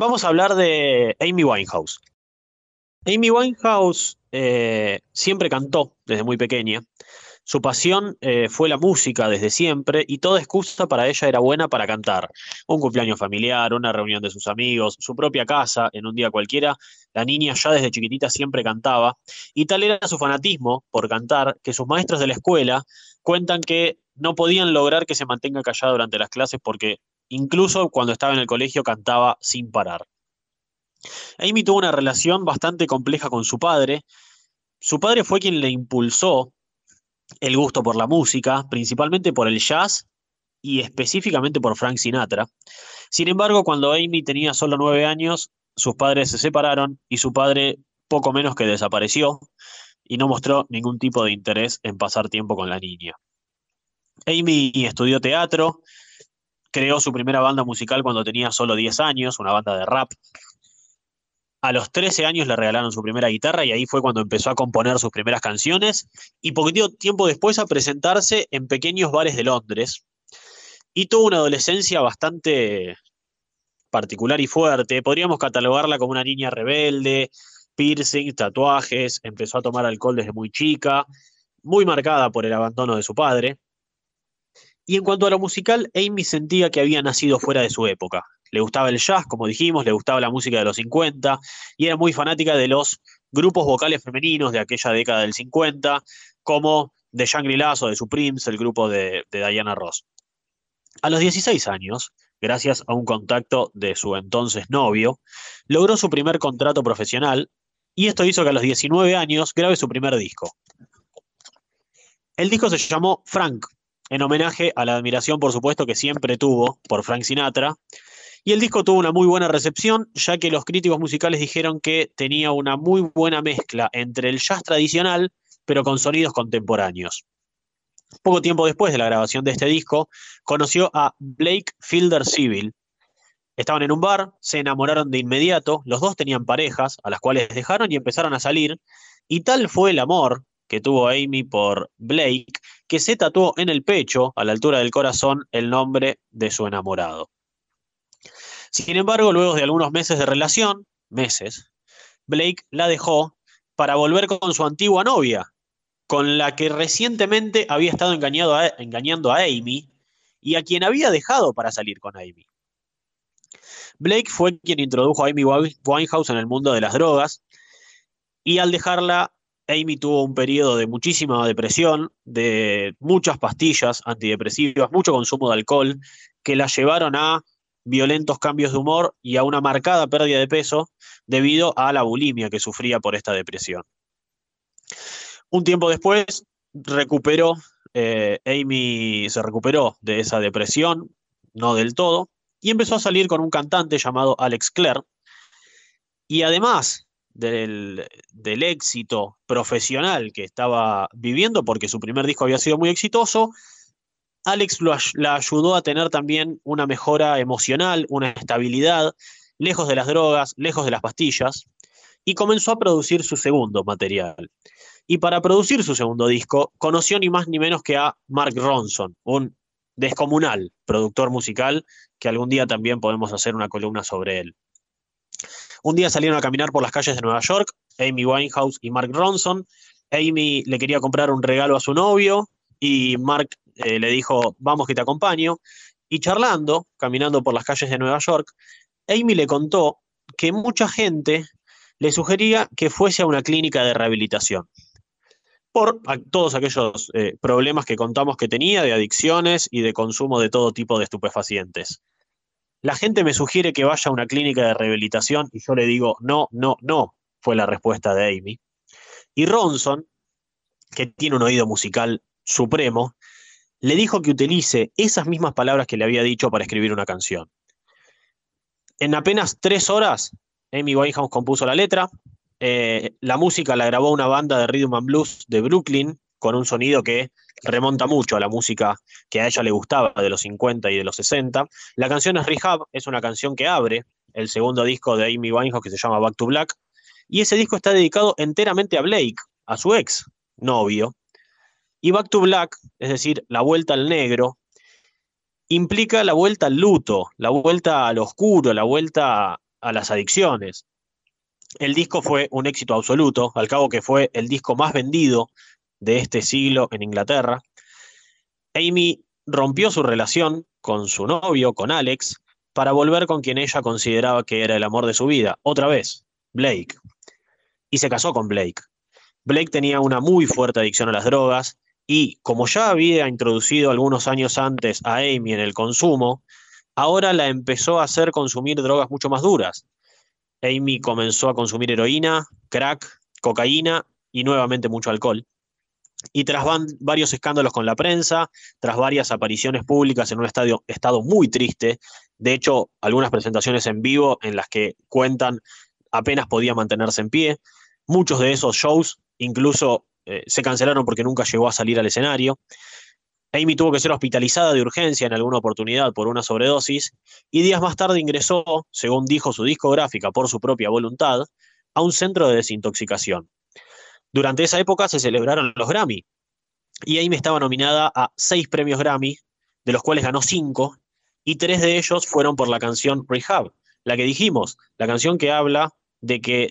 vamos a hablar de Amy Winehouse. Amy Winehouse eh, siempre cantó desde muy pequeña. Su pasión eh, fue la música desde siempre y toda excusa para ella era buena para cantar. Un cumpleaños familiar, una reunión de sus amigos, su propia casa, en un día cualquiera, la niña ya desde chiquitita siempre cantaba y tal era su fanatismo por cantar que sus maestros de la escuela cuentan que no podían lograr que se mantenga callada durante las clases porque incluso cuando estaba en el colegio cantaba sin parar. Amy tuvo una relación bastante compleja con su padre. Su padre fue quien le impulsó el gusto por la música, principalmente por el jazz y específicamente por Frank Sinatra. Sin embargo, cuando Amy tenía solo nueve años, sus padres se separaron y su padre poco menos que desapareció y no mostró ningún tipo de interés en pasar tiempo con la niña. Amy estudió teatro, creó su primera banda musical cuando tenía solo 10 años, una banda de rap. A los 13 años le regalaron su primera guitarra y ahí fue cuando empezó a componer sus primeras canciones y poquito tiempo después a presentarse en pequeños bares de Londres. Y tuvo una adolescencia bastante particular y fuerte. Podríamos catalogarla como una niña rebelde, piercing, tatuajes, empezó a tomar alcohol desde muy chica, muy marcada por el abandono de su padre. Y en cuanto a lo musical, Amy sentía que había nacido fuera de su época. Le gustaba el jazz, como dijimos, le gustaba la música de los 50 y era muy fanática de los grupos vocales femeninos de aquella década del 50, como The Shangri-Las o The Supremes, el grupo de, de Diana Ross. A los 16 años, gracias a un contacto de su entonces novio, logró su primer contrato profesional y esto hizo que a los 19 años grabe su primer disco. El disco se llamó Frank, en homenaje a la admiración, por supuesto, que siempre tuvo por Frank Sinatra. Y el disco tuvo una muy buena recepción, ya que los críticos musicales dijeron que tenía una muy buena mezcla entre el jazz tradicional, pero con sonidos contemporáneos. Poco tiempo después de la grabación de este disco, conoció a Blake Fielder Civil. Estaban en un bar, se enamoraron de inmediato, los dos tenían parejas, a las cuales dejaron y empezaron a salir, y tal fue el amor que tuvo Amy por Blake, que se tatuó en el pecho, a la altura del corazón, el nombre de su enamorado. Sin embargo, luego de algunos meses de relación, meses, Blake la dejó para volver con su antigua novia, con la que recientemente había estado engañando a Amy y a quien había dejado para salir con Amy. Blake fue quien introdujo a Amy Winehouse en el mundo de las drogas y al dejarla Amy tuvo un periodo de muchísima depresión, de muchas pastillas antidepresivas, mucho consumo de alcohol, que la llevaron a violentos cambios de humor y a una marcada pérdida de peso debido a la bulimia que sufría por esta depresión. Un tiempo después recuperó, eh, Amy se recuperó de esa depresión, no del todo, y empezó a salir con un cantante llamado Alex Clare. Y además del, éxito profesional que estaba viviendo, porque su primer disco había sido muy exitoso, Alex la ayudó a tener también una mejora emocional, una estabilidad, lejos de las drogas, lejos de las pastillas, y comenzó a producir su segundo material. Y para producir su segundo disco, conoció ni más ni menos que a Mark Ronson, un descomunal productor musical, que algún día también podemos hacer una columna sobre él. Un día salieron a caminar por las calles de Nueva York, Amy Winehouse y Mark Ronson. Amy le quería comprar un regalo a su novio y Mark eh, le dijo, vamos que te acompaño. Y charlando, caminando por las calles de Nueva York, Amy le contó que mucha gente le sugería que fuese a una clínica de rehabilitación por todos aquellos eh, problemas que contamos que tenía de adicciones y de consumo de todo tipo de estupefacientes. La gente me sugiere que vaya a una clínica de rehabilitación y yo le digo, no, no, no, fue la respuesta de Amy. Y Ronson, que tiene un oído musical supremo, le dijo que utilice esas mismas palabras que le había dicho para escribir una canción. En apenas tres horas, Amy Winehouse compuso la letra, eh, la música la grabó una banda de rhythm and blues de Brooklyn con un sonido que remonta mucho a la música que a ella le gustaba de los 50 y de los 60. La canción es Rehab, es una canción que abre el segundo disco de Amy Winehouse que se llama Back to Black. Y ese disco está dedicado enteramente a Blake, a su ex novio. Y Back to Black, es decir, la vuelta al negro, implica la vuelta al luto, la vuelta al oscuro, la vuelta a las adicciones. El disco fue un éxito absoluto, al cabo que fue el disco más vendido de este siglo en Inglaterra. Amy rompió su relación con su novio, con Alex, para volver con quien ella consideraba que era el amor de su vida, otra vez, Blake. Y se casó con Blake. Blake tenía una muy fuerte adicción a las drogas y como ya había introducido algunos años antes a Amy en el consumo, ahora la empezó a hacer consumir drogas mucho más duras. Amy comenzó a consumir heroína, crack, cocaína y nuevamente mucho alcohol. Y tras varios escándalos con la prensa, tras varias apariciones públicas en un estadio, estado muy triste, de hecho, algunas presentaciones en vivo en las que cuentan apenas podía mantenerse en pie, muchos de esos shows incluso eh, se cancelaron porque nunca llegó a salir al escenario. Amy tuvo que ser hospitalizada de urgencia en alguna oportunidad por una sobredosis y días más tarde ingresó, según dijo su discográfica por su propia voluntad, a un centro de desintoxicación. Durante esa época se celebraron los Grammy y Amy estaba nominada a seis premios Grammy, de los cuales ganó cinco, y tres de ellos fueron por la canción Rehab, la que dijimos, la canción que habla de que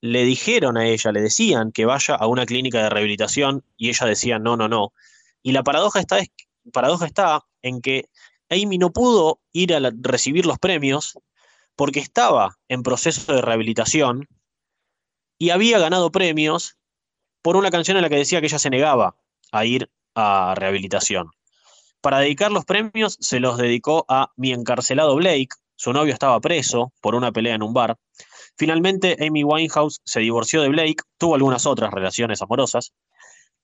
le dijeron a ella, le decían que vaya a una clínica de rehabilitación y ella decía no, no, no. Y la paradoja está, paradoja está en que Amy no pudo ir a recibir los premios porque estaba en proceso de rehabilitación y había ganado premios por una canción en la que decía que ella se negaba a ir a rehabilitación. Para dedicar los premios se los dedicó a mi encarcelado Blake, su novio estaba preso por una pelea en un bar, Finalmente, Amy Winehouse se divorció de Blake, tuvo algunas otras relaciones amorosas,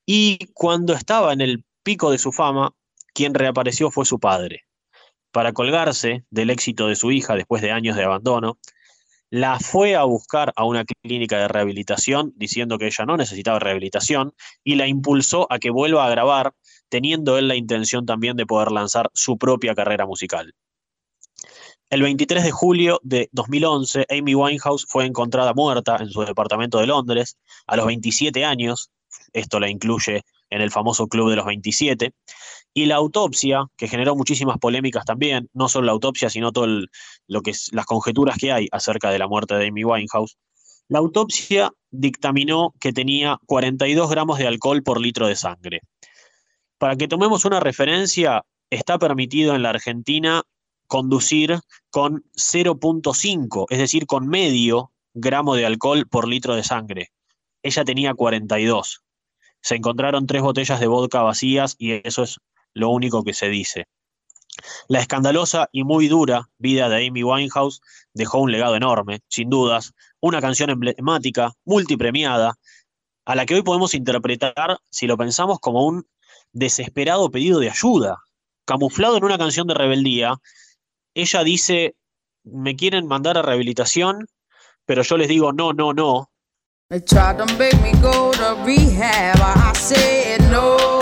y cuando estaba en el pico de su fama, quien reapareció fue su padre. Para colgarse del éxito de su hija después de años de abandono, la fue a buscar a una clínica de rehabilitación diciendo que ella no necesitaba rehabilitación y la impulsó a que vuelva a grabar, teniendo él la intención también de poder lanzar su propia carrera musical. El 23 de julio de 2011, Amy Winehouse fue encontrada muerta en su departamento de Londres a los 27 años. Esto la incluye en el famoso Club de los 27. Y la autopsia, que generó muchísimas polémicas también, no solo la autopsia, sino todo lo que las conjeturas que hay acerca de la muerte de Amy Winehouse. La autopsia dictaminó que tenía 42 gramos de alcohol por litro de sangre. Para que tomemos una referencia, está permitido en la Argentina conducir con 0.5, es decir, con medio gramo de alcohol por litro de sangre. Ella tenía 42. Se encontraron tres botellas de vodka vacías y eso es lo único que se dice. La escandalosa y muy dura vida de Amy Winehouse dejó un legado enorme, sin dudas, una canción emblemática, multipremiada, a la que hoy podemos interpretar, si lo pensamos, como un desesperado pedido de ayuda, camuflado en una canción de rebeldía ella dice, me quieren mandar a rehabilitación, pero yo les digo, no, no, no. They tried to make go to rehab. I no.